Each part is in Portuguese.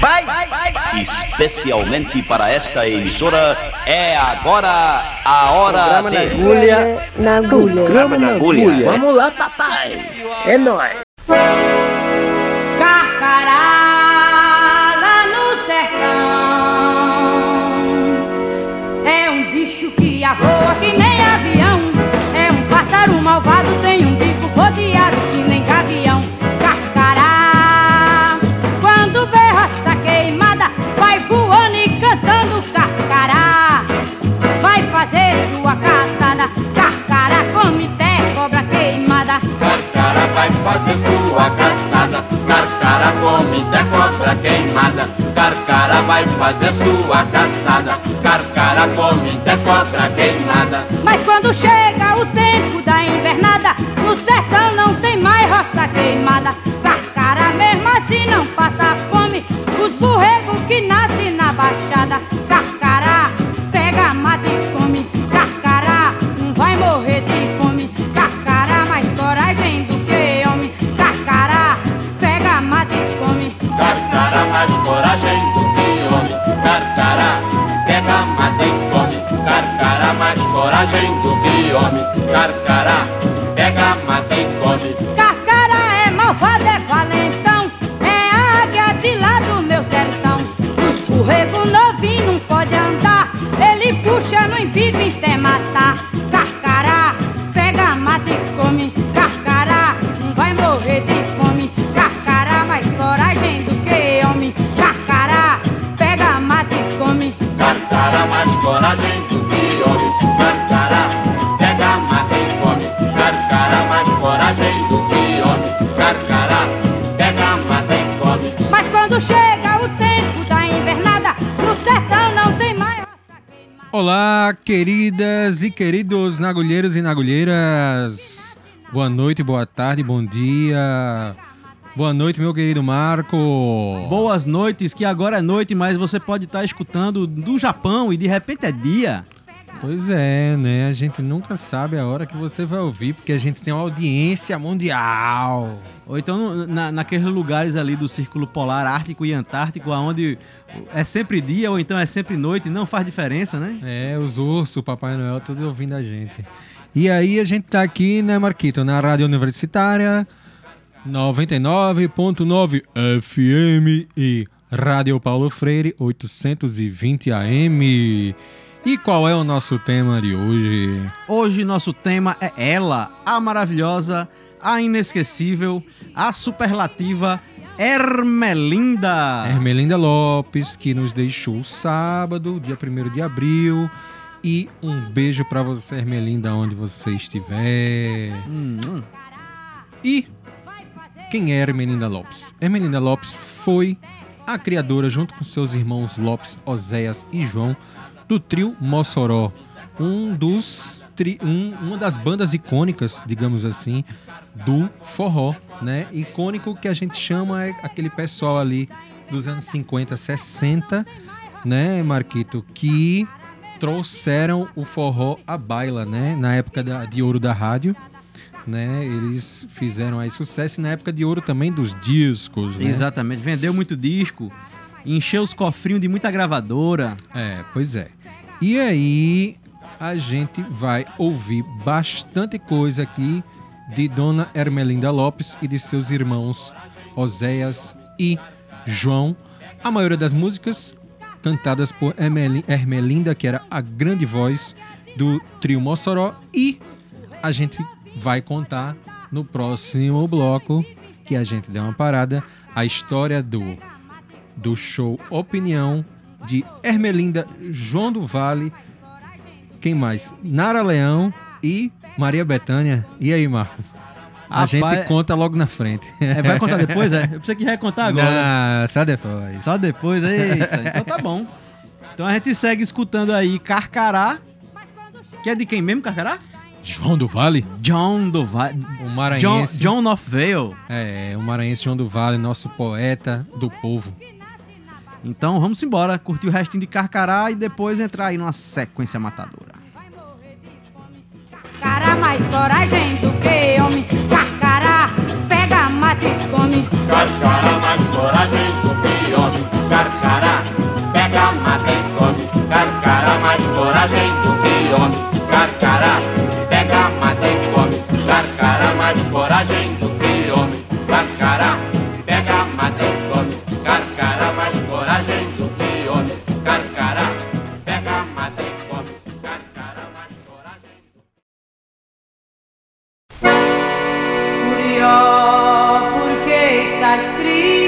Vai! Especialmente para esta emissora, é agora a hora Programa na de... agulha. Na agulha. Programa na agulha. Vamos lá, papai. É nóis. Carcará lá no sertão É um bicho que voa que nem avião É um pássaro malvado, Come até cobra queimada. Carcara vai fazer sua caçada, Carcara come até cobra queimada. Mas quando chega o tempo da invernada, no sertão não tem mais roça queimada. Carcara mesmo assim não passa fome, os borregos que nascem na baixada. Mais coragem do que homem. Carcara pega, mata e come. Olá, queridas e queridos nagulheiros e nagulheiras. Boa noite, boa tarde, bom dia. Boa noite, meu querido Marco. Boas noites, que agora é noite, mas você pode estar escutando do Japão e de repente é dia. Pois é, né? A gente nunca sabe a hora que você vai ouvir, porque a gente tem uma audiência mundial. Ou então na, naqueles lugares ali do Círculo Polar Ártico e Antártico, onde é sempre dia ou então é sempre noite, não faz diferença, né? É, os ursos, o Papai Noel, tudo ouvindo a gente. E aí a gente tá aqui, né, Marquito, na Rádio Universitária 99.9 FM e Rádio Paulo Freire 820 AM. E qual é o nosso tema de hoje? Hoje nosso tema é ela, a maravilhosa, a inesquecível, a superlativa Hermelinda. Hermelinda Lopes, que nos deixou sábado, dia 1 de abril. E um beijo pra você, Hermelinda, onde você estiver. Hum, hum. E quem é Hermelinda Lopes? Hermelinda Lopes foi a criadora, junto com seus irmãos Lopes, Oséias e João, do trio Mossoró. Um dos tri- um- uma das bandas icônicas, digamos assim, do forró, né? Icônico que a gente chama é aquele pessoal ali dos anos 50, 60, né, Marquito, que trouxeram o forró à baila, né? Na época da- de ouro da rádio, né? Eles fizeram aí sucesso na época de ouro também dos discos, né? Exatamente, vendeu muito disco, encheu os cofrinhos de muita gravadora. É, pois é. E aí a gente vai ouvir bastante coisa aqui de Dona Hermelinda Lopes e de seus irmãos Oséias e João. A maioria das músicas cantadas por Hermelinda, que era a grande voz do trio Mossoró. E a gente vai contar no próximo bloco, que a gente deu uma parada, a história do do show Opinião de Hermelinda, João do Vale, quem mais? Nara Leão e Maria Bethânia. E aí, Marco? A Rapaz, gente conta logo na frente. É, vai contar depois, é? Eu pensei que já ia contar agora. Não, só depois. Só depois, eita. Então tá bom. Então a gente segue escutando aí Carcará. Que é de quem mesmo, Carcará? João do Vale? John do Vale. O John, maranhense. John of Vale. É, o maranhense João do Vale, nosso poeta do povo. Então vamos embora, curtir o restinho de Carcará e depois entrar aí numa sequência matadora. Carcará mais coragem do que homem. Carcará pega, mata e come. Carcará mais coragem do que homem. Carcará pega, mata e come. Carcará mais coragem do que homem. Carcará pega, mata e come. Carcará mais coragem do que homem. Carcará porque estás triste.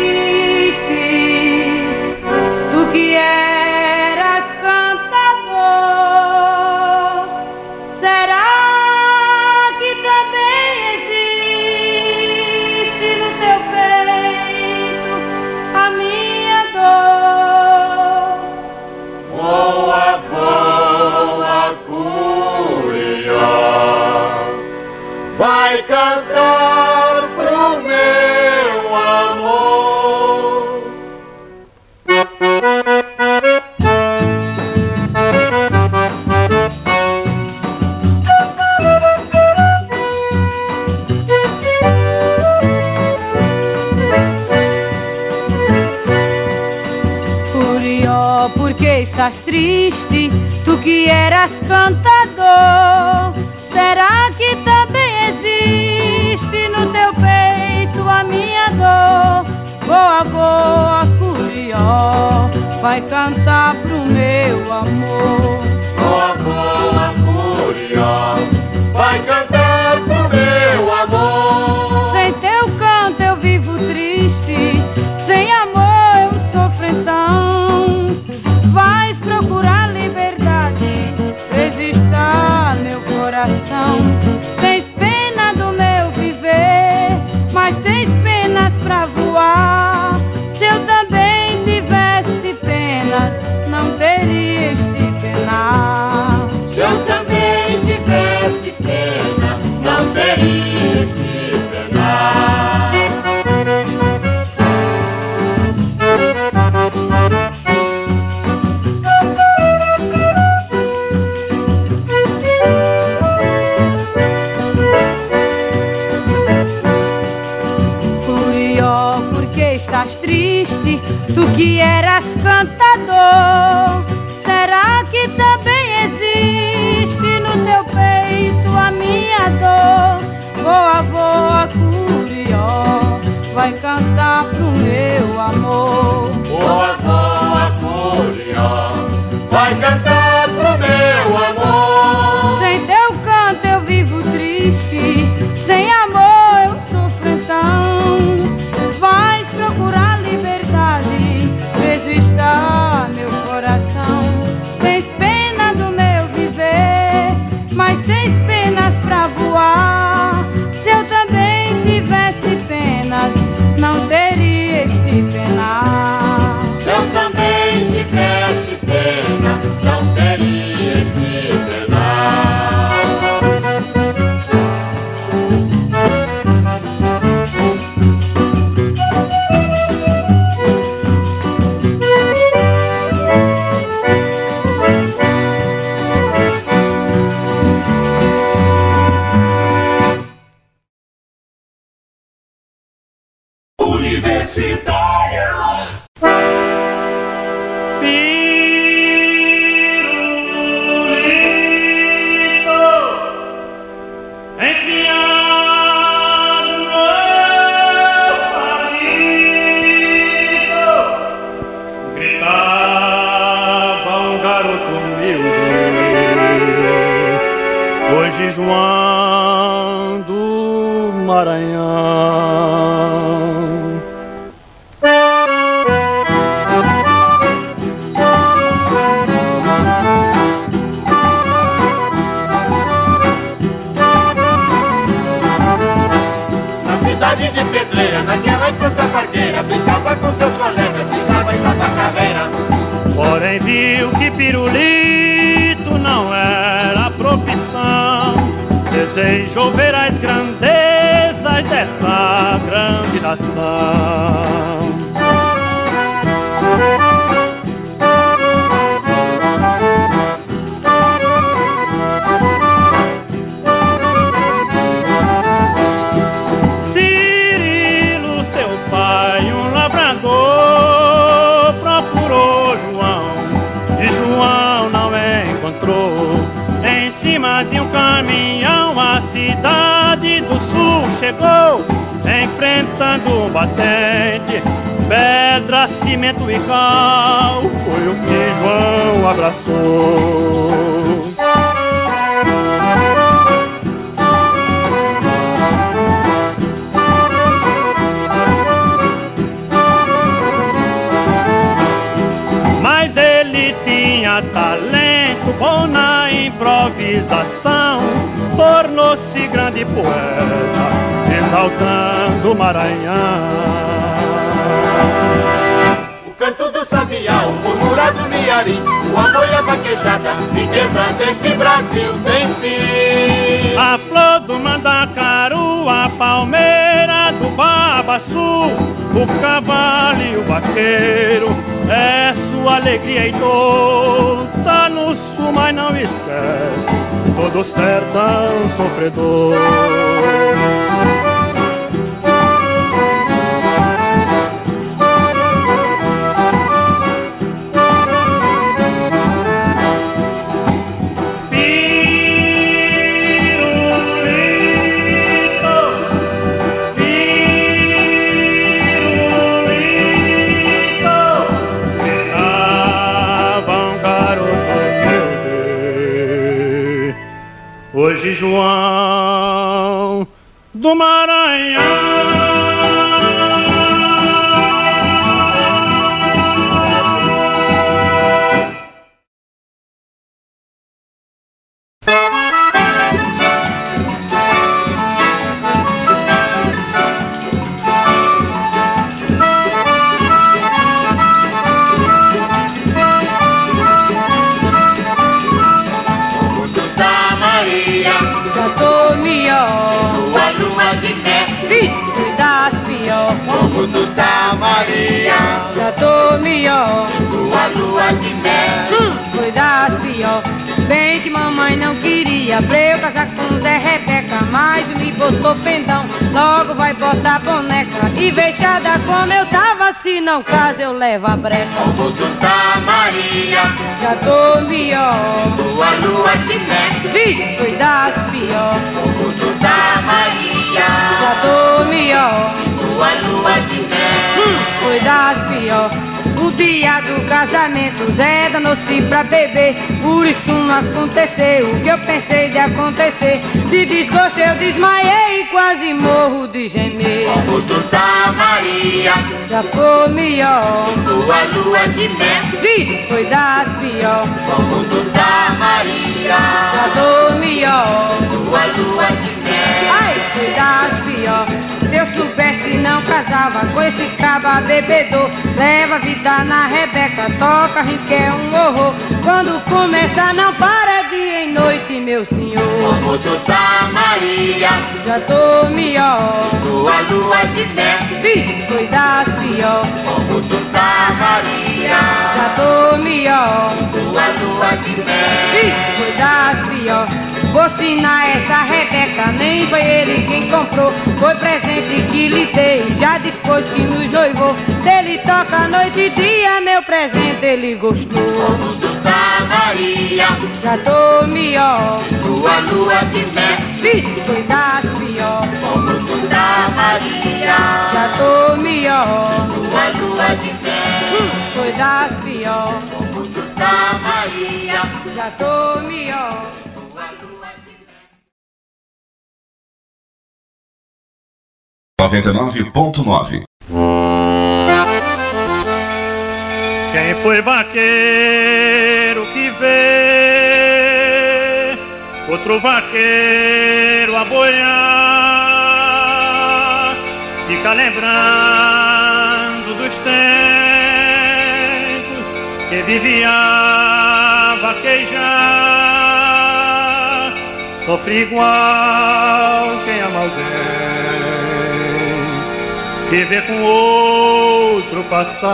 Que eras cantador, será que também existe no teu peito a minha dor? Boa, boa, Curió, vai cantar pro meu amor. Boa, boa, Curió, vai cantar pro meu amor. Hoje João do Maranhão Na cidade de Pedreira, naquela infância parqueira, brincava com seus colegas, brincava em caveira. Porém viu que pirulito Desejou ver as grandezas dessa grande nação chegou, enfrentando um batente, pedra, cimento e cal. Foi o que João abraçou. Mas ele tinha talento bom na improvisação, tornou-se grande poeta, exaltando o Maranhão. O canto do sabiá, o murmurar do miari, o e a vaquejada, riqueza desse Brasil sem fim. A flor do mandacaru, a palmeira do babaçu, o cavalo e o vaqueiro, é sua alegria e dor. Tá no sul, mas não esquece, todo sertão sofredor. Hoje João Hum, cuidas pior. O dia do casamento, Zé danou-se pra beber. Por isso não aconteceu o que eu pensei de acontecer. De desgosto eu desmaiei e quase morro de gemer. como tu tá Maria, Já foi melhor. lua, lua de mel, Vixe, cuidas pior. como tu tá Maria, Já tô melhor. lua, lua de pior. Se eu soubesse não casava com esse caba bebedor. Leva vida na Rebeca, toca é um horror. Quando começa não para dia e noite, meu senhor. Como tu tá Maria, Já tô melhor. Lua, lua de mel, Vixe, cuidas pior. Como tu tá Maria, Já tô melhor. Lua, lua de mel. Vixe, cuidas pior Vou ensinar essa Rebeca, nem foi ele quem comprou. Foi presente que lhe dei, já depois que nos noivou. Se ele toca noite e dia, meu presente ele gostou. Como tu tá Maria, Já tô melhor, lua, lua de mel, vixe, cuidas pior. Como tu tá Maria, Já tô melhor, lua, lua de mel, hum, cuidas pior. Como tu tá Maria, Já tô melhor 99.9. Quem foi vaqueiro que vê outro vaqueiro a boiar, fica lembrando dos tempos que vivia vaquejar, sofre igual quem ama alguém que vê com outro passar.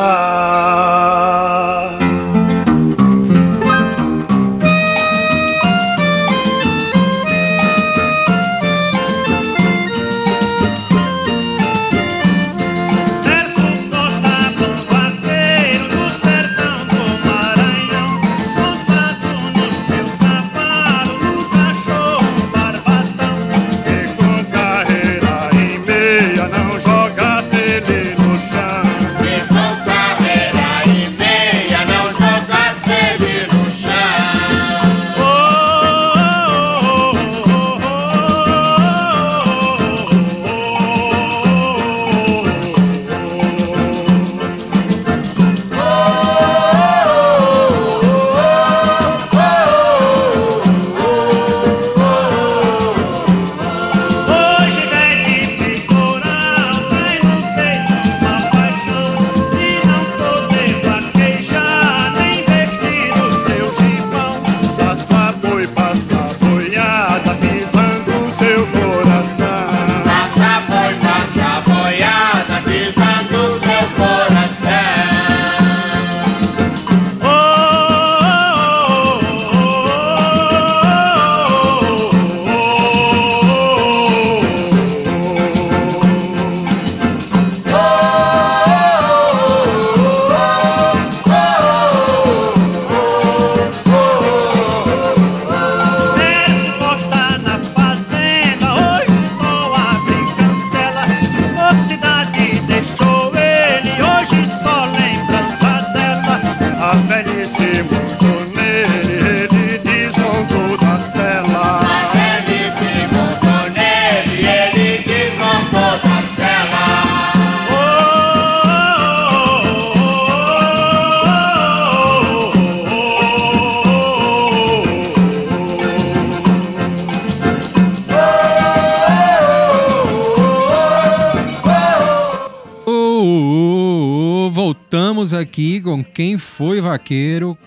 Quem Foi Vaqueiro,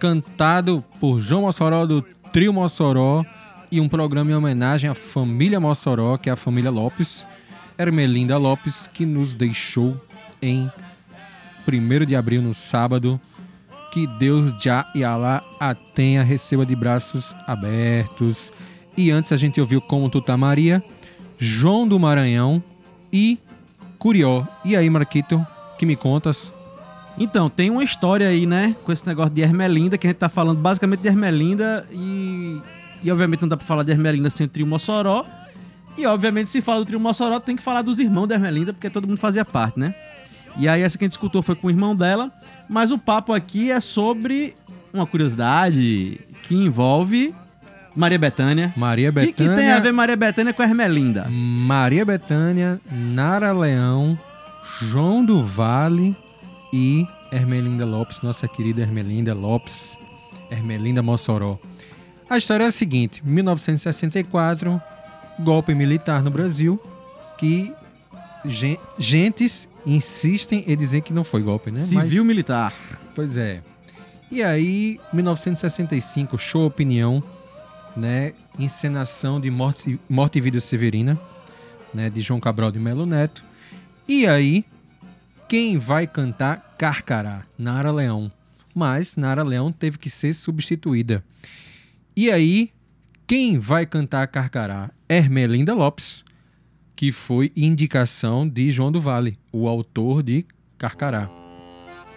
cantado por João Mossoró do Trio Mossoró e um programa em homenagem à família Mossoró, que é a família Lopes, Ermelinda Lopes, que nos deixou em 1 de abril, no sábado. Que Deus já e Alá a tenha, receba de braços abertos. E antes a gente ouviu Como Tu Tá Maria, João do Maranhão e Curió. E aí, Marquito, que me contas? Então, tem uma história aí, né? Com esse negócio de Ermelinda, que a gente tá falando basicamente de Ermelinda e. E obviamente não dá pra falar de Ermelinda sem o trio Mossoró. E obviamente, se fala do trio Mossoró, tem que falar dos irmãos da Ermelinda, porque todo mundo fazia parte, né? E aí, essa que a gente escutou foi com o irmão dela. Mas o papo aqui é sobre uma curiosidade que envolve Maria Bethânia. Maria O que, Bethânia. que tem a ver Maria Bethânia com a Ermelinda? Maria Bethânia, Nara Leão, João do Vale e Ermelinda Lopes, nossa querida Ermelinda Lopes, Ermelinda Mossoró. A história é a seguinte: 1964, golpe militar no Brasil, que gen- gentes insistem em dizer que não foi golpe, né? Civil militar. Pois é. E aí, 1965, show Opinião, né? Encenação de Morte, Morte e Vida Severina, né? De João Cabral de Melo Neto. E aí, quem vai cantar Carcará? Nara Leão. Mas Nara Leão teve que ser substituída. E aí, quem vai cantar Carcará? Ermelinda Lopes, que foi indicação de João do Vale, o autor de Carcará.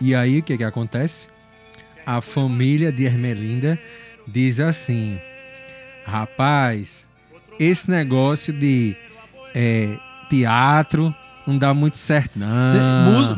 E aí, o que que acontece? A família de Ermelinda diz assim: Rapaz, esse negócio de é, teatro não dá muito certo, não. Ser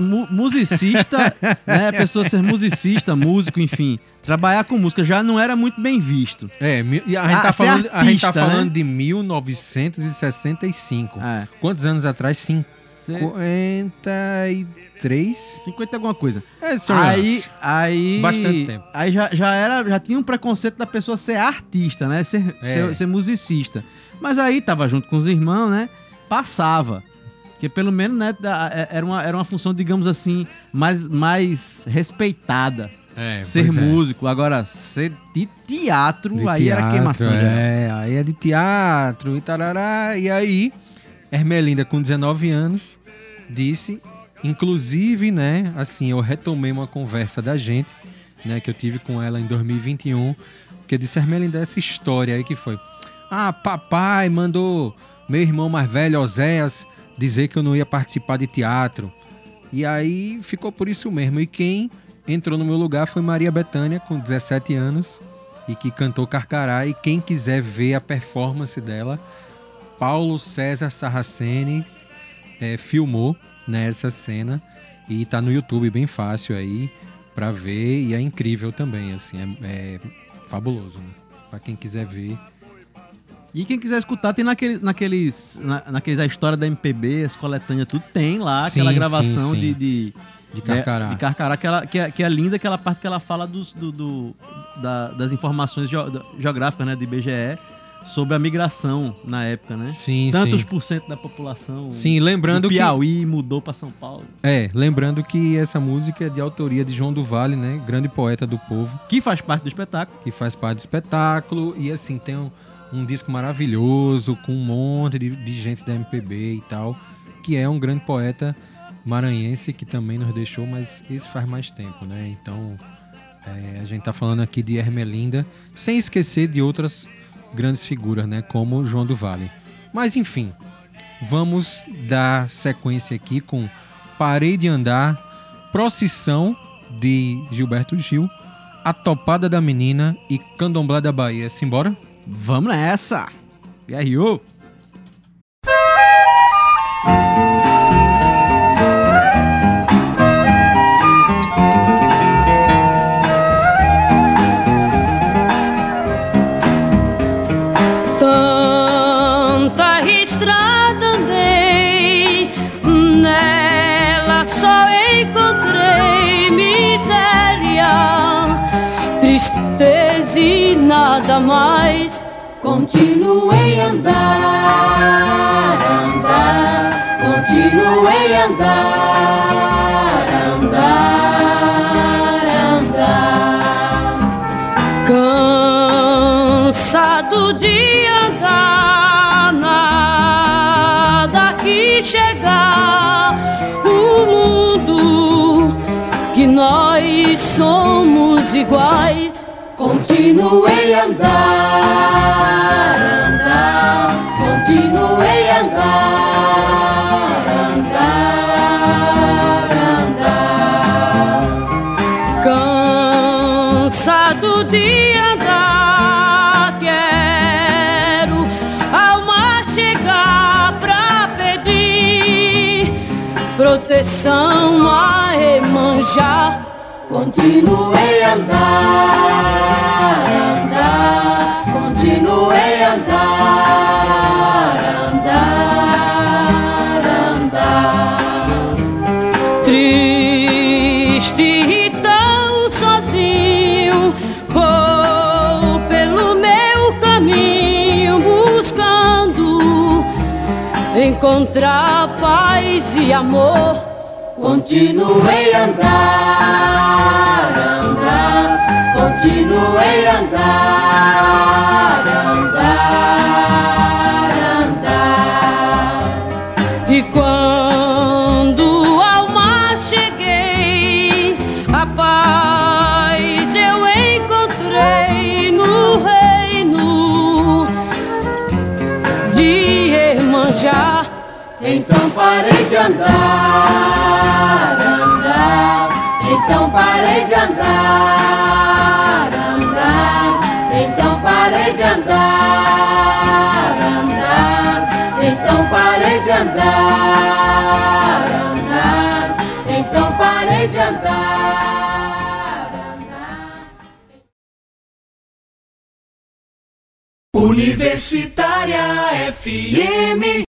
mu- musicista, né? A pessoa ser musicista, músico, enfim. Trabalhar com música já não era muito bem visto. É, e a gente, Ah, tá falando, a gente tá artista, falando né? de 1965. É. Quantos anos atrás? Ser 53? 50 e alguma coisa. É, só Aí, aí. Bastante tempo. Aí já, já era, já tinha um preconceito da pessoa ser artista, né? Ser, É. ser, ser musicista. Mas aí tava junto com os irmãos, né? Passava. Porque pelo menos, né, é- era uma, era uma função, digamos assim, mais, mais respeitada. É, ser é. músico. Agora, ser de teatro, De aí era teatro, queimação. já. É, aí é de teatro e tarará. E aí, Ermelinda, com 19 anos, disse, inclusive, né, assim, eu retomei uma conversa da gente, né, que eu tive com ela em 2021, que eu disse, Ermelinda, essa história aí que foi. Ah, papai mandou meu irmão mais velho, Oséias, dizer que eu não ia participar de teatro. E aí ficou por isso mesmo. E quem entrou no meu lugar foi Maria Bethânia, com 17 anos, e que cantou Carcará. E quem quiser ver a performance dela, Paulo César Sarraceni eh, filmou nessa cena e tá no YouTube bem fácil aí pra ver e é incrível também, assim, é, é fabuloso, né? Pra quem quiser ver. E quem quiser escutar, tem naqueles, naqueles, na, naqueles a história da MPB, as coletâneas, tudo tem lá, Sim, aquela sim, gravação sim. de, de, De Carcará. De, de Carcará, que, ela- que, é, que é linda, aquela parte que ela fala dos, do, do- da- das informações geográficas, né, do IBGE, sobre a migração na época, né? Sim, Tantos sim. por cento da população Sim, lembrando do que Piauí mudou pra São Paulo. é, lembrando que essa música é de autoria de João do Vale, né? Grande poeta do povo. Que faz parte do espetáculo. que faz parte do espetáculo e assim tem um, um disco maravilhoso com um monte de, de gente da MPB e tal, que é um grande poeta maranhense que também nos deixou, mas esse faz mais tempo, né? Então é, a gente tá falando aqui de Ermelinda, sem esquecer de outras grandes figuras, né? Como João do Vale. Mas enfim, vamos dar sequência aqui com Parei de Andar, Procissão de Gilberto Gil, A Topada da Menina e Candomblé da Bahia. Simbora? Vamos nessa! Tanta nada mais. Continuei a andar, andar, continuei a andar, andar, andar. Cansado de andar, nada que chegar. O mundo que nós somos iguais Continuei a andar, andar, continuei a andar, andar, andar. Cansado de andar, quero ao chegar pra pedir proteção a Emanjá. Continuei a andar, continuei a andar, andar, andar. Triste e tão sozinho, vou pelo meu caminho buscando encontrar paz e amor. Continuei a andar, andar, continuei a andar, andar, andar. E quando ao mar cheguei, a paz eu encontrei no reino de Emanjá. Então parei de andar, andar. Então parei de andar, parei de andar, andar. Então parei de andar, andar. Então parei de andar. Universitária FM.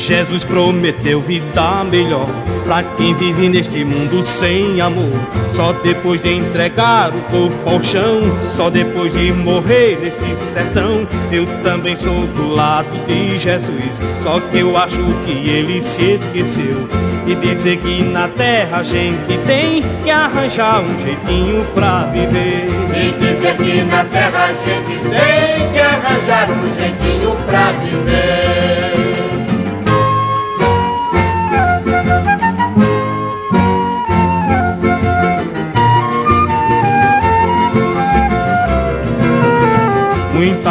Jesus prometeu vida melhor Pra quem vive neste mundo sem amor. Só depois de entregar o corpo ao chão Só depois de morrer neste sertão Eu também sou do lado de Jesus. Só que eu acho que ele se esqueceu E dizer que na terra a gente tem Que arranjar um jeitinho pra viver. E dizer que na terra a gente tem que arranjar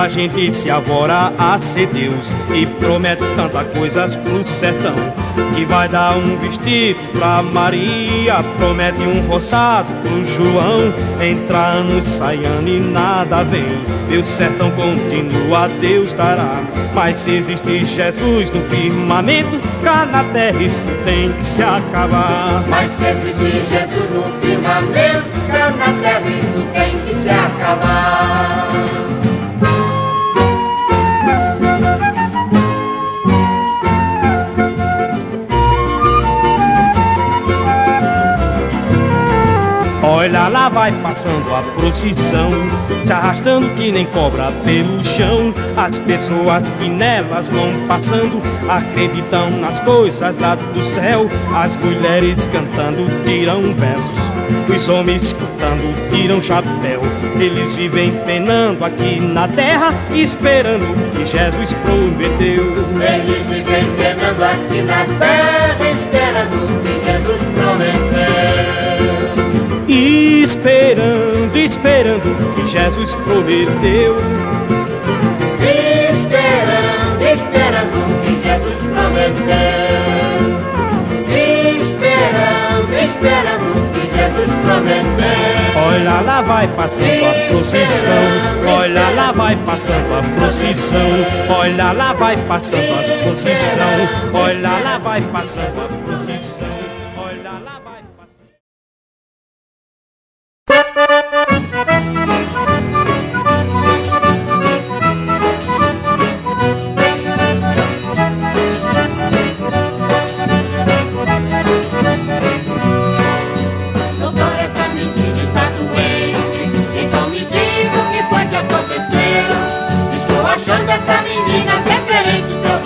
Muita gente se avora a ser Deus E promete tanta coisas pro sertão Que vai dar um vestido pra Maria Promete um roçado pro João Entra ano, sai ano e nada vem Meu sertão continua, Deus dará Mas se existe Jesus no firmamento Cá na terra isso tem que se acabar Mas se existe Jesus no firmamento, cá na terra isso tem que se acabar. Lá vai passando a procissão Se arrastando que nem cobra pelo chão. As pessoas que nelas vão passando Acreditam nas coisas lá do céu. As mulheres cantando tiram versos Os homens escutando tiram chapéu. Eles vivem penando aqui na terra Esperando o que Jesus prometeu. Eles vivem penando aqui na terra, esperando o que Jesus prometeu. Esperando, esperando o que Jesus prometeu. Esperando, esperando o que Jesus prometeu. Esperando, esperando o que Jesus prometeu. Olha lá vai passando a procissão, olha lá vai passando a procissão, olha lá vai passando a procissão, olha lá vai passando a procissão, olha lá vai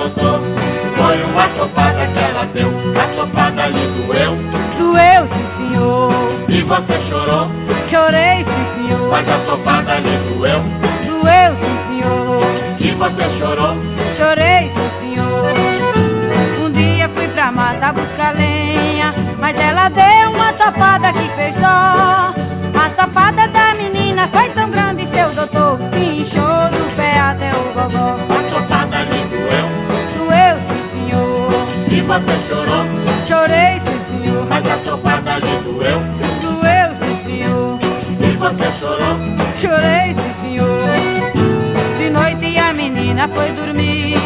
doutor. Foi uma topada que ela deu. A topada lhe doeu. Doeu, sim, senhor. E você chorou. Chorei, sim, senhor. Mas a topada lhe doeu. Doeu, sim, senhor. E você chorou. Chorei, sim, senhor. Um dia fui pra mata buscar lenha, mas ela deu uma topada que fez dó. Chorei, sim, senhor. De noite a menina foi dormir.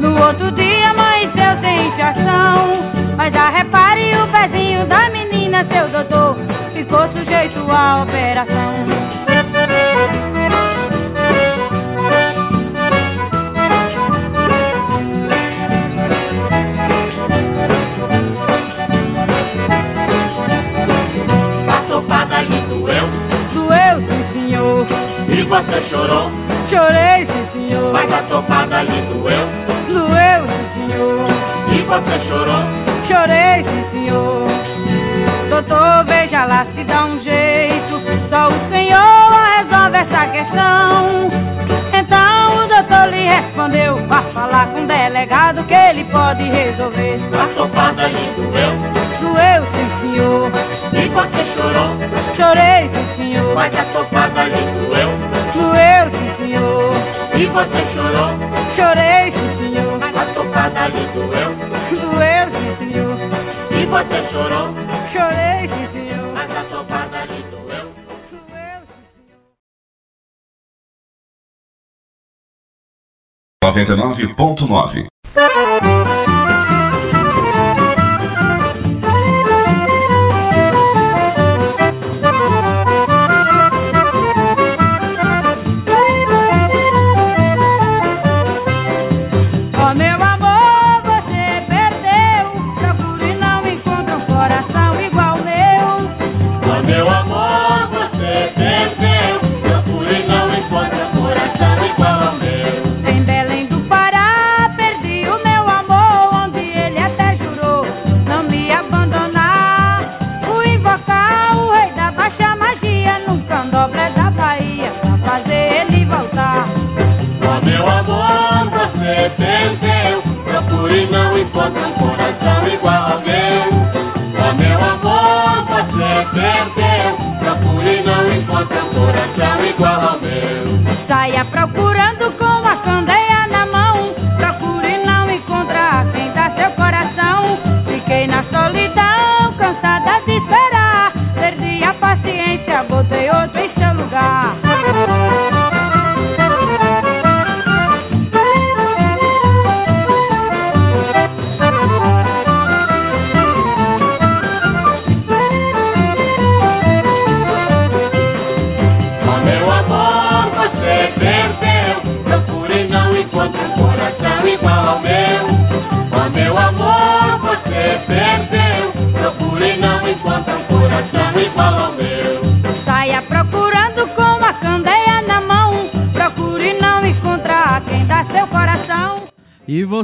No outro dia amanheceu sem inchação. Mas a repare o pezinho da menina, seu doutor, ficou sujeito à operação. Você chorou. Chorei, sim, senhor. Mas a topada lhe doeu. Doeu, sim, senhor. E você chorou. Chorei, sim, senhor. Doutor, veja lá se dá um jeito. Só o senhor resolve esta questão. Então o doutor lhe respondeu: Vá falar com o delegado que ele pode resolver. A topada lhe doeu. Doeu, sim, senhor. E você chorou. Chorei, sim, senhor. Mas a topada lhe doeu. E você chorou. Chorei, sim, senhor. Mas a topada lhe doeu. Doeu, sim, senhor. E você chorou. Chorei, sim, senhor. Mas a topada lhe doeu. Doeu, sim, senhor. 99.9 Encontra um coração igual ao meu. Ó meu amor, você perdeu. Procure não encontra um coração igual ao meu. Saia procurando com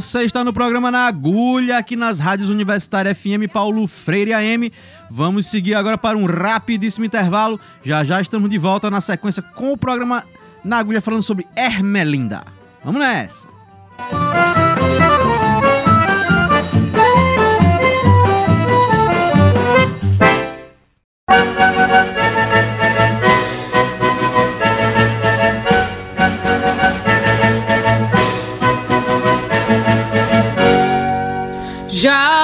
você está no programa Na Agulha, aqui nas rádios Universitária FM Paulo Freire AM. Vamos seguir agora para um rapidíssimo intervalo. Já já estamos de volta na sequência com o programa Na Agulha falando sobre Ermelinda. Vamos nessa!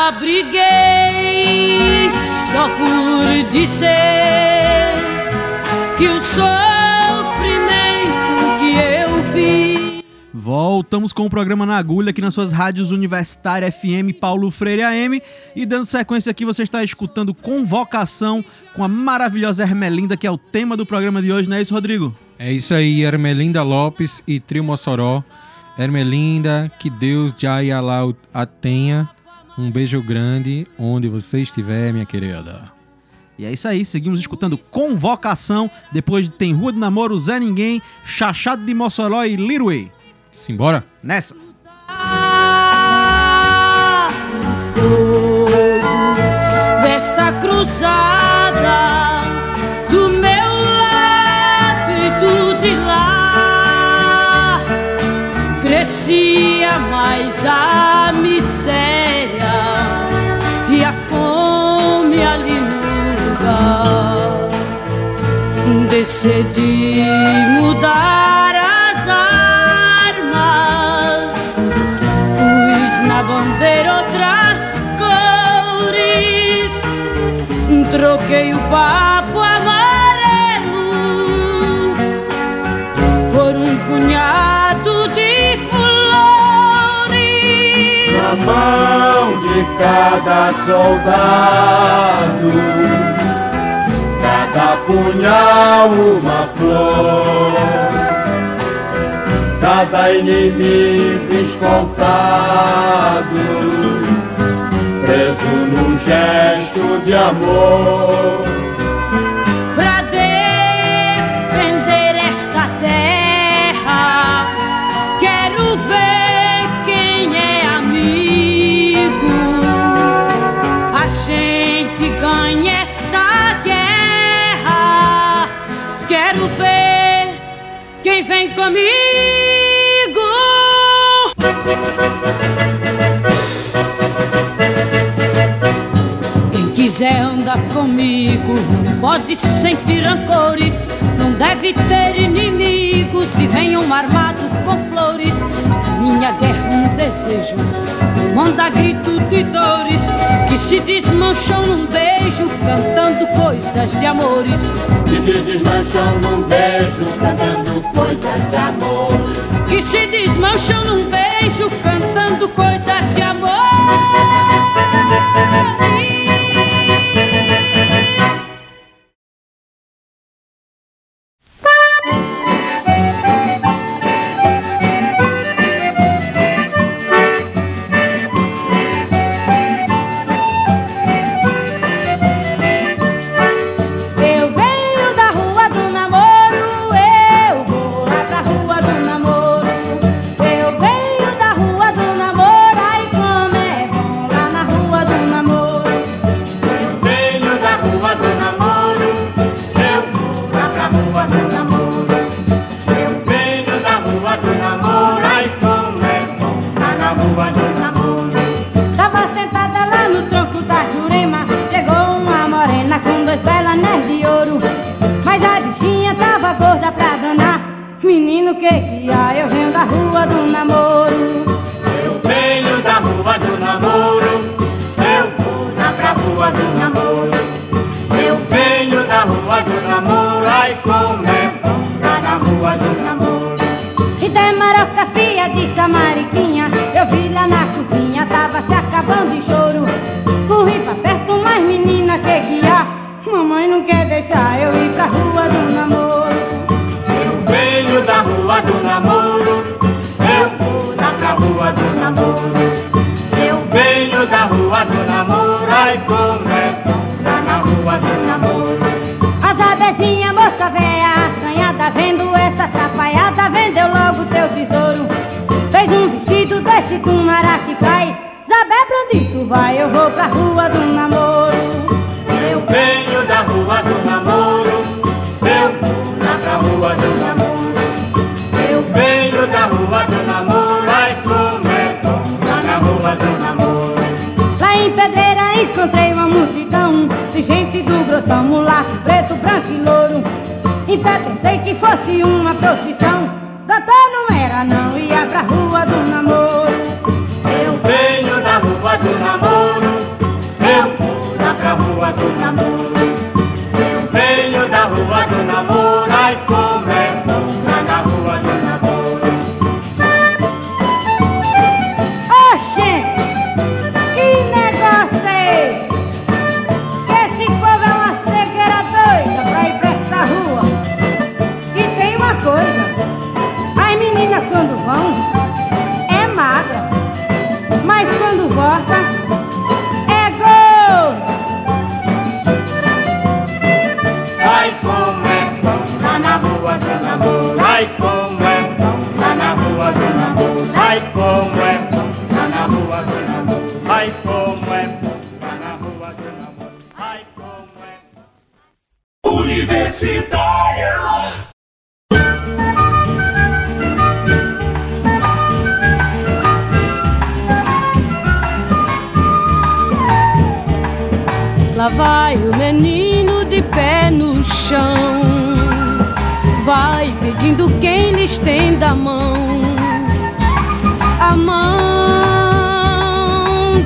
Já briguei só por dizer que o sofrimento que eu vi. Voltamos com o programa Na Agulha aqui nas suas rádios Universitária FM Paulo Freire AM. E dando sequência aqui, você está escutando Convocação com a maravilhosa Hermelinda, que é o tema do programa de hoje, não é isso, Rodrigo? É isso aí, Hermelinda Lopes e Trio Mossoró. Hermelinda, que Deus já e Alá a tenha. Um beijo grande onde você estiver, minha querida. E é isso aí, seguimos escutando Convocação. Depois de Tem Rua de Namoro, Zé Ninguém, Chachado de Mossoró e Litway. Simbora? Nessa! Decidi mudar as armas. Pus na bandeira outras cores, troquei o papo amarelo por um punhado de flores. Na mão de cada soldado, punhal uma flor, cada inimigo escoltado, preso num gesto de amor. Comigo. Quem quiser andar comigo não pode sentir rancores, não deve ter inimigo se vem um armado com flores. Minha guerra um desejo, manda grito de dores que se desmancham num beijo cantando coisas de amores. Que se desmancham num beijo, cantando coisas desmancham tumará que cai Zabé, pra onde tu vai? Eu vou pra rua do namoro Eu venho da rua do namoro, eu vou lá pra rua do namoro. Eu venho da rua do namoro, ai como é bom lá na rua do namoro. Lá em Pedreira encontrei uma multidão De gente do grotão, mulato, preto, branco e louro Então pensei que fosse uma procissão estenda a mão, a mão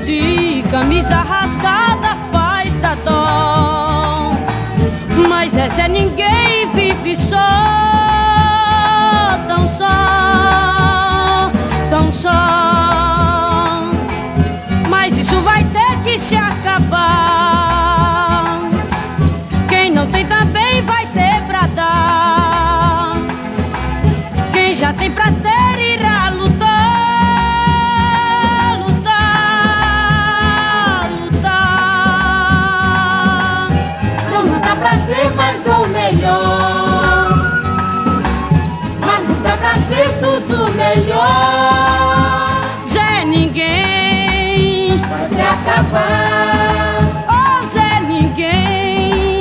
de camisa rasgada faz da dó, mas essa é ninguém vive só, tão só, tão só, mas isso vai ter que se acabar. Já tem pra ter irá lutar, lutar, lutar. Não luta pra ser mais ou melhor, mas luta pra ser tudo melhor. Zé ninguém Vai se acabar, oh Zé ninguém.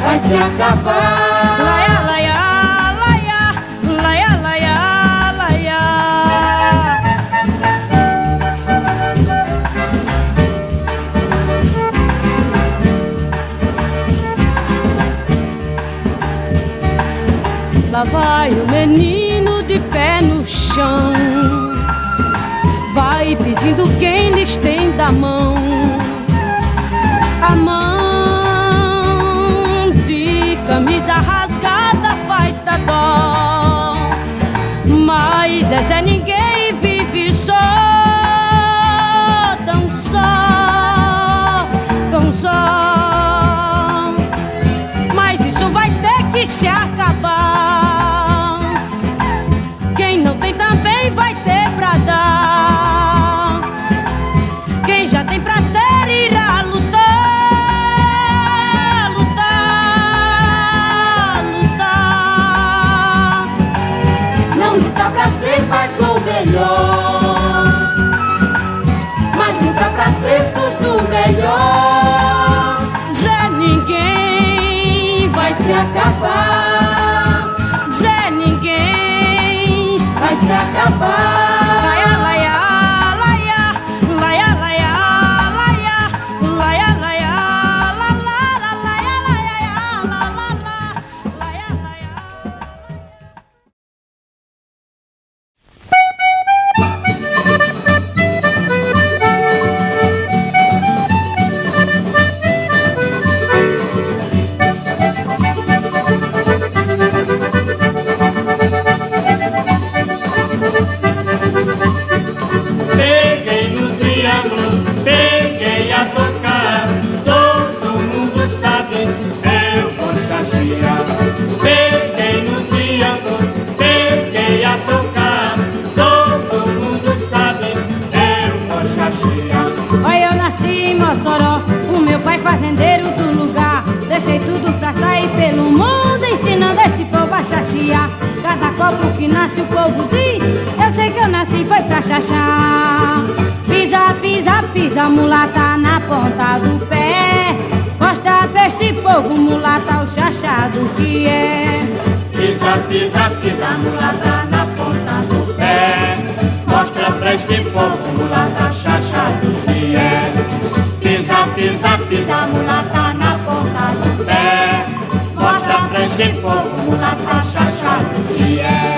vai se acabar. Vai o menino de pé no chão, vai pedindo quem lhe estenda a mão, a mão de camisa rasgada faz da dó, mas essa é ninguém vive só, tão só, tão só, mulata na ponta do pé. Mostra pra povo, mulata chachado que é.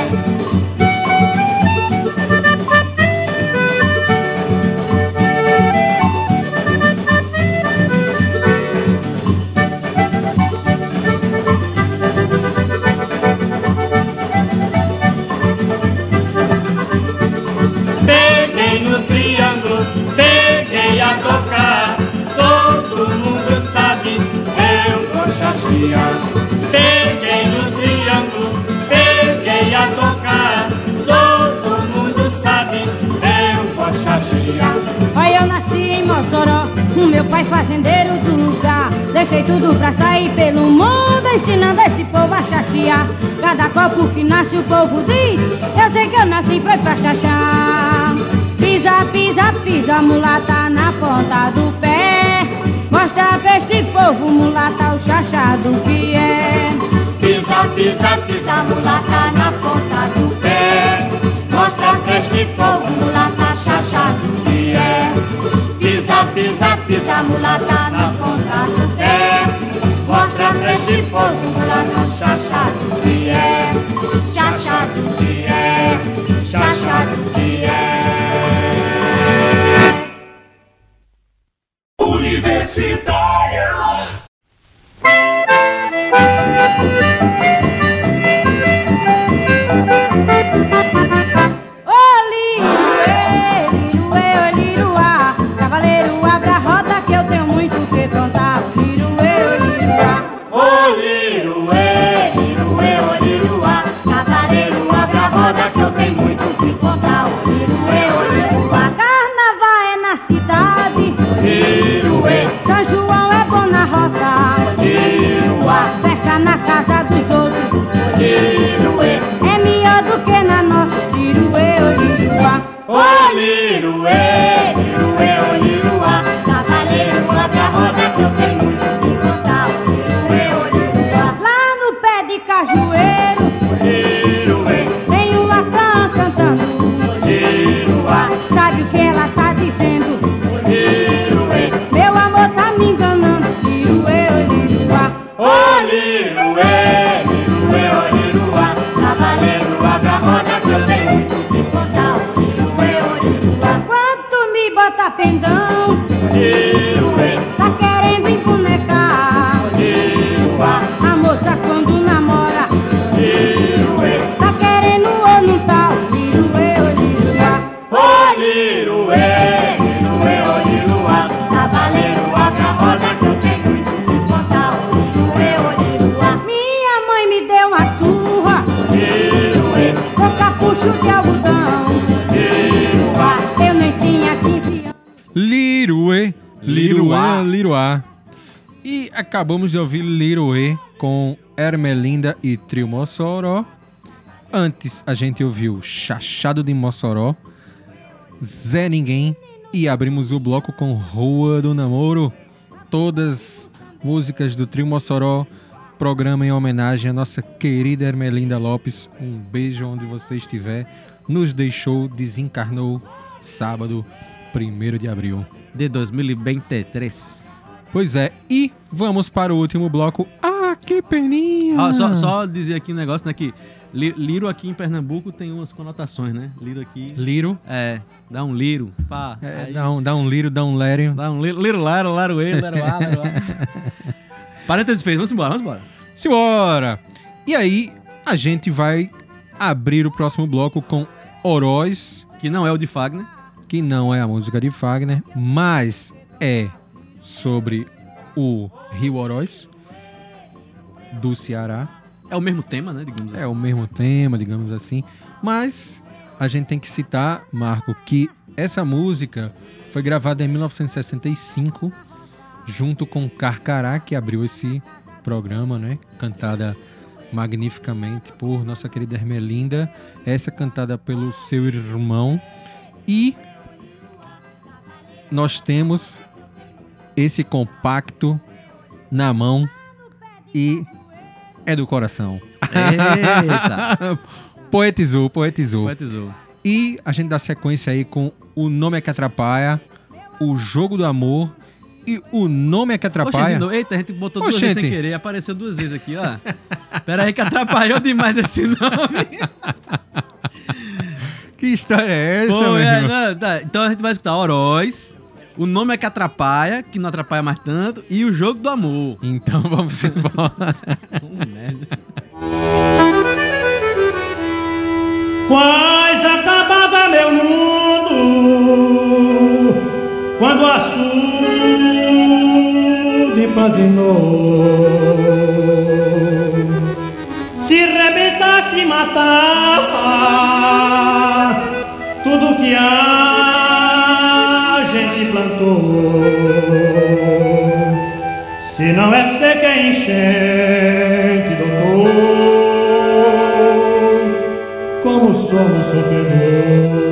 Mossoró, o meu pai fazendeiro do lugar. Deixei tudo pra sair pelo mundo, ensinando esse povo a chachiar. Cada copo que nasce o povo diz, eu sei que eu nasci foi pra chachar. Pisa, pisa, pisa, mulata na ponta do pé. Mostra pra este povo, mulata, o chachado que é. Pisa, pisa, pisa, mulata na ponta do pé. Mostra pra este povo, mulata Pisa, pisa, mulata na ponta do pé. Mostra pra este povo, mulata chachado que é. Chachado que é. Chachado que é. Universitária. Acabamos de ouvir Liruê com Ermelinda e Trio Mossoró. Antes a gente ouviu Chachado de Mossoró, Zé Ninguém e abrimos o bloco com Rua do Namoro. Todas músicas do Trio Mossoró, programa em homenagem à nossa querida Ermelinda Lopes. Um beijo onde você estiver. Nos deixou, desencarnou sábado, 1 de abril. De 2023. Pois é, e vamos para o último bloco. Ah, que peninha! Ó, só, só dizer aqui um negócio, né? Que li- liro aqui em Pernambuco tem umas conotações, né? Liro aqui. Liro. É, dá um liro. Pá. É, aí- dá, um, dá um liro, dá um lério. Dá um liro, liro laro, laro ele, laro laro a. Parênteses feitos, vamos embora, vamos embora. Simbora! E aí, a gente vai abrir o próximo bloco com Oroz, Que não é o de Fagner. que não é a música de Fagner, mas é sobre o Rio Oroz, do Ceará. É o mesmo tema, né? Digamos assim. É o mesmo tema, digamos assim. Mas a gente tem que citar, Marco, que essa música foi gravada em 1965, junto com Carcará, que abriu esse programa, né? Cantada magnificamente por nossa querida Hermelinda. Essa cantada pelo seu irmão. E nós temos esse compacto na mão e é do coração. Eita. poetizou, poetizou. Poetizou. E a gente dá sequência aí com O Nome é que Atrapalha, O Jogo do Amor e O Nome é que Atrapalha. novo. Eita, a gente botou duas vezes Oxente. sem querer, apareceu duas vezes aqui, ó. Pera aí que atrapalhou demais esse nome. Que história é essa, Pô, é, não, tá, Então a gente vai escutar Oroz, o nome é que atrapalha, que não atrapalha mais tanto, e o jogo do amor. Então vamos embora. Quase acabava meu mundo quando o açude panzinou. Se rebentasse matava tudo que a Se não é seca é enchente, doutor como somos sofredor.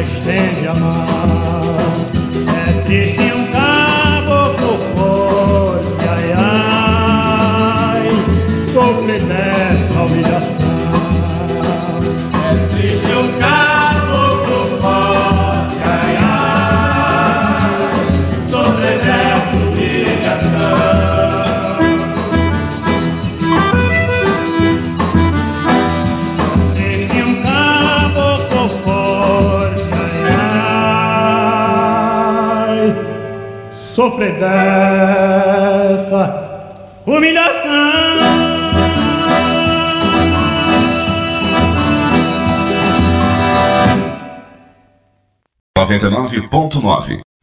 esteja dessa humilhação. 99.9. Eu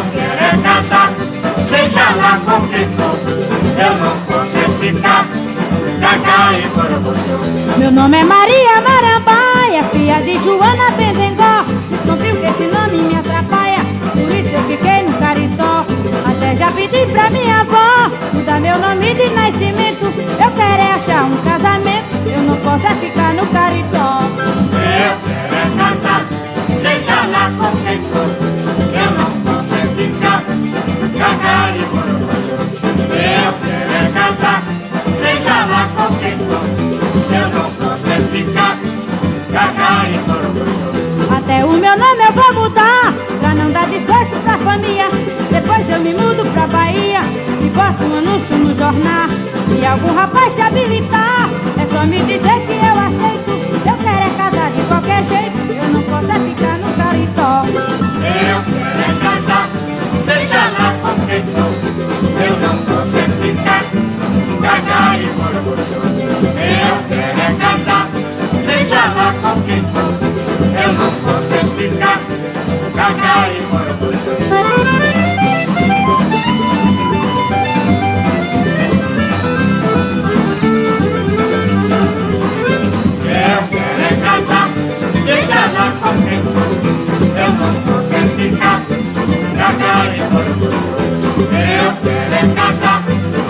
Eu quero é casar, seja lá com quem for. Eu não posso ficar gaga e borobuçu. Meu nome é Maria Marambaia, filha de Joana Bendengó. Descobriu que esse nome me atrapalha, por isso eu fiquei no caritó. Até já pedi pra minha avó mudar meu nome de nascimento. Eu quero é achar um casamento, eu não posso é ficar no caritó. Eu quero é casar, seja lá com quem for. Gaga e borobuçu. Eu quero é casar, seja lá quem for. Eu não é ficar e. Até o meu nome eu vou mudar Pra não dar desgosto pra família Depois eu me mudo pra Bahia E boto um anúncio no jornal Se algum rapaz se habilitar É só me dizer que eu for. Eu não é ficar gaga e borobuçu. Eu quero é casar, seja lá com quem for. Eu não é ficar gaga e borobuçu. Eu não é ficar gaga e borobuçu. Eu quero é casar,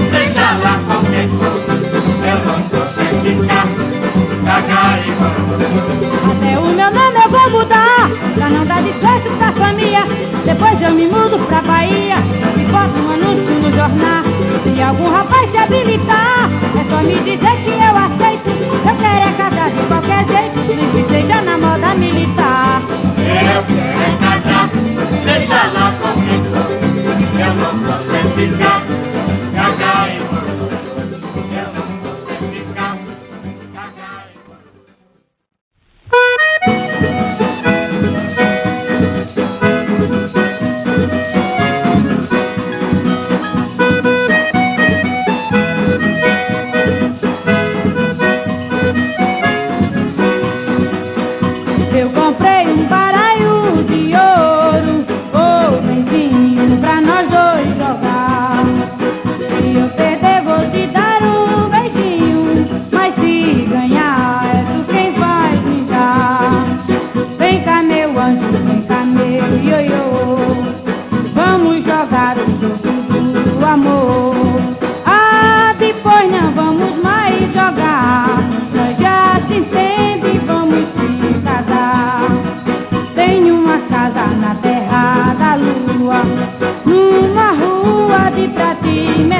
seja lá quem for. Eu não posso é ficar gaga e borobuçu. Até o meu nome eu vou mudar Pra não dar desgosto pra família. Depois eu me mudo pra Bahia E boto um anúncio no jornal. Se algum rapaz se habilitar É só me dizer que eu aceito. Eu quero é casar de qualquer jeito Nem que seja na moda militar. Eu quero é casar, seja lá com quem for. Eu não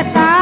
afetar.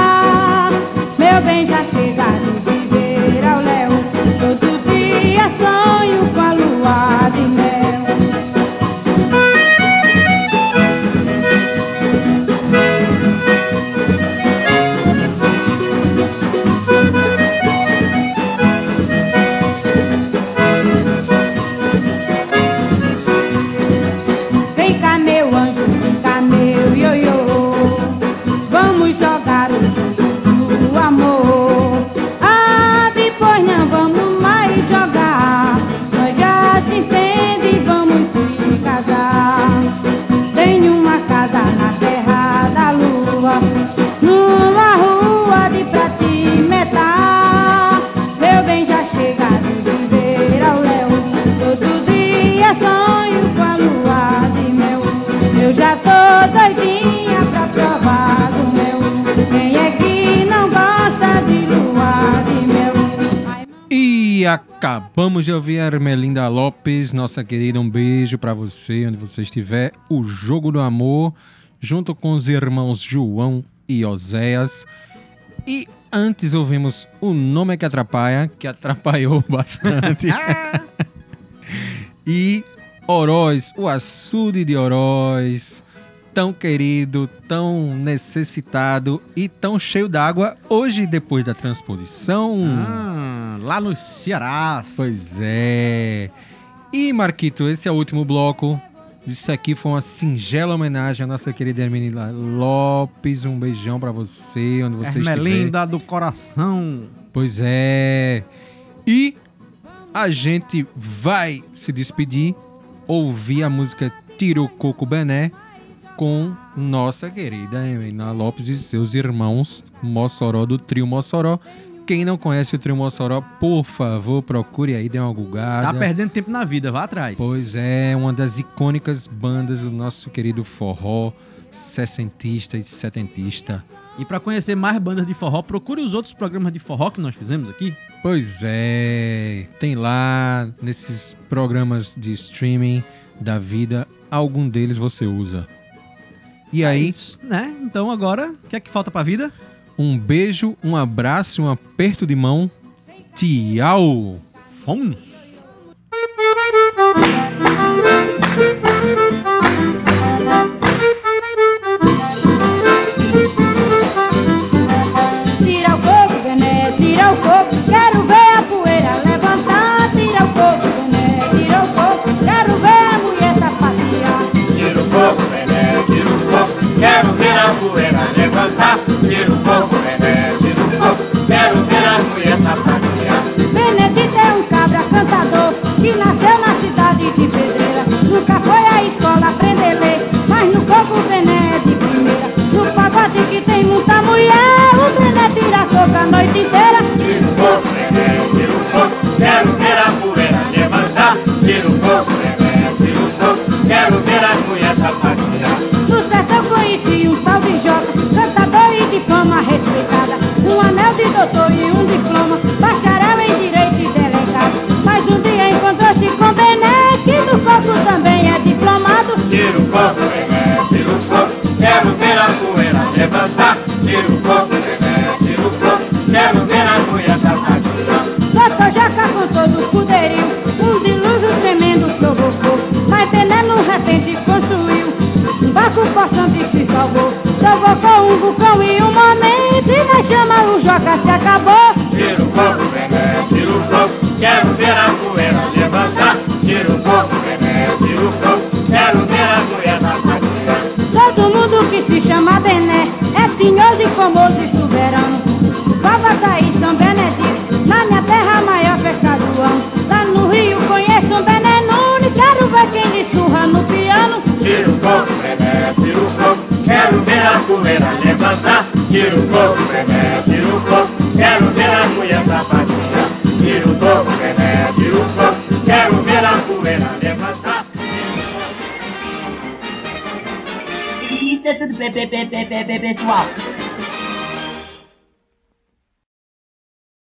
Acabamos de ouvir a Ermelinda Lopes, nossa querida, um beijo pra você, onde você estiver. O Jogo do Amor, junto com os irmãos João e Oséias. E antes ouvimos O Nome que Atrapalha, que atrapalhou bastante. e Oroz, o açude de Oroz, tão querido, tão necessitado e tão cheio d'água hoje depois da transposição. Ah, lá no Ceará. Pois é. E Marquito, esse é o último bloco. Isso aqui foi uma singela homenagem à nossa querida Hermenila Lopes. Um beijão pra você, onde você estiver. Hermelinda do coração. Pois é. E a gente vai se despedir, ouvir a música Tiro Coco Bené com nossa querida Hermelina Lopes e seus irmãos Mossoró do Trio Mossoró. Quem não conhece o Trio Mossoró, por favor, procure aí, dê uma gulgada. Tá perdendo tempo na vida, vá atrás. Pois é, uma das icônicas bandas do nosso querido forró, sessentista e setentista. E pra conhecer mais bandas de forró, procure os outros programas de forró que nós fizemos aqui. Pois é, tem lá nesses programas de streaming da vida, algum deles você usa. E aí, Né? Então agora, o que é que falta pra vida? Um beijo, um abraço, um aperto de mão. Tchau! Fomos! Se acabou. Isso é tudo, pe-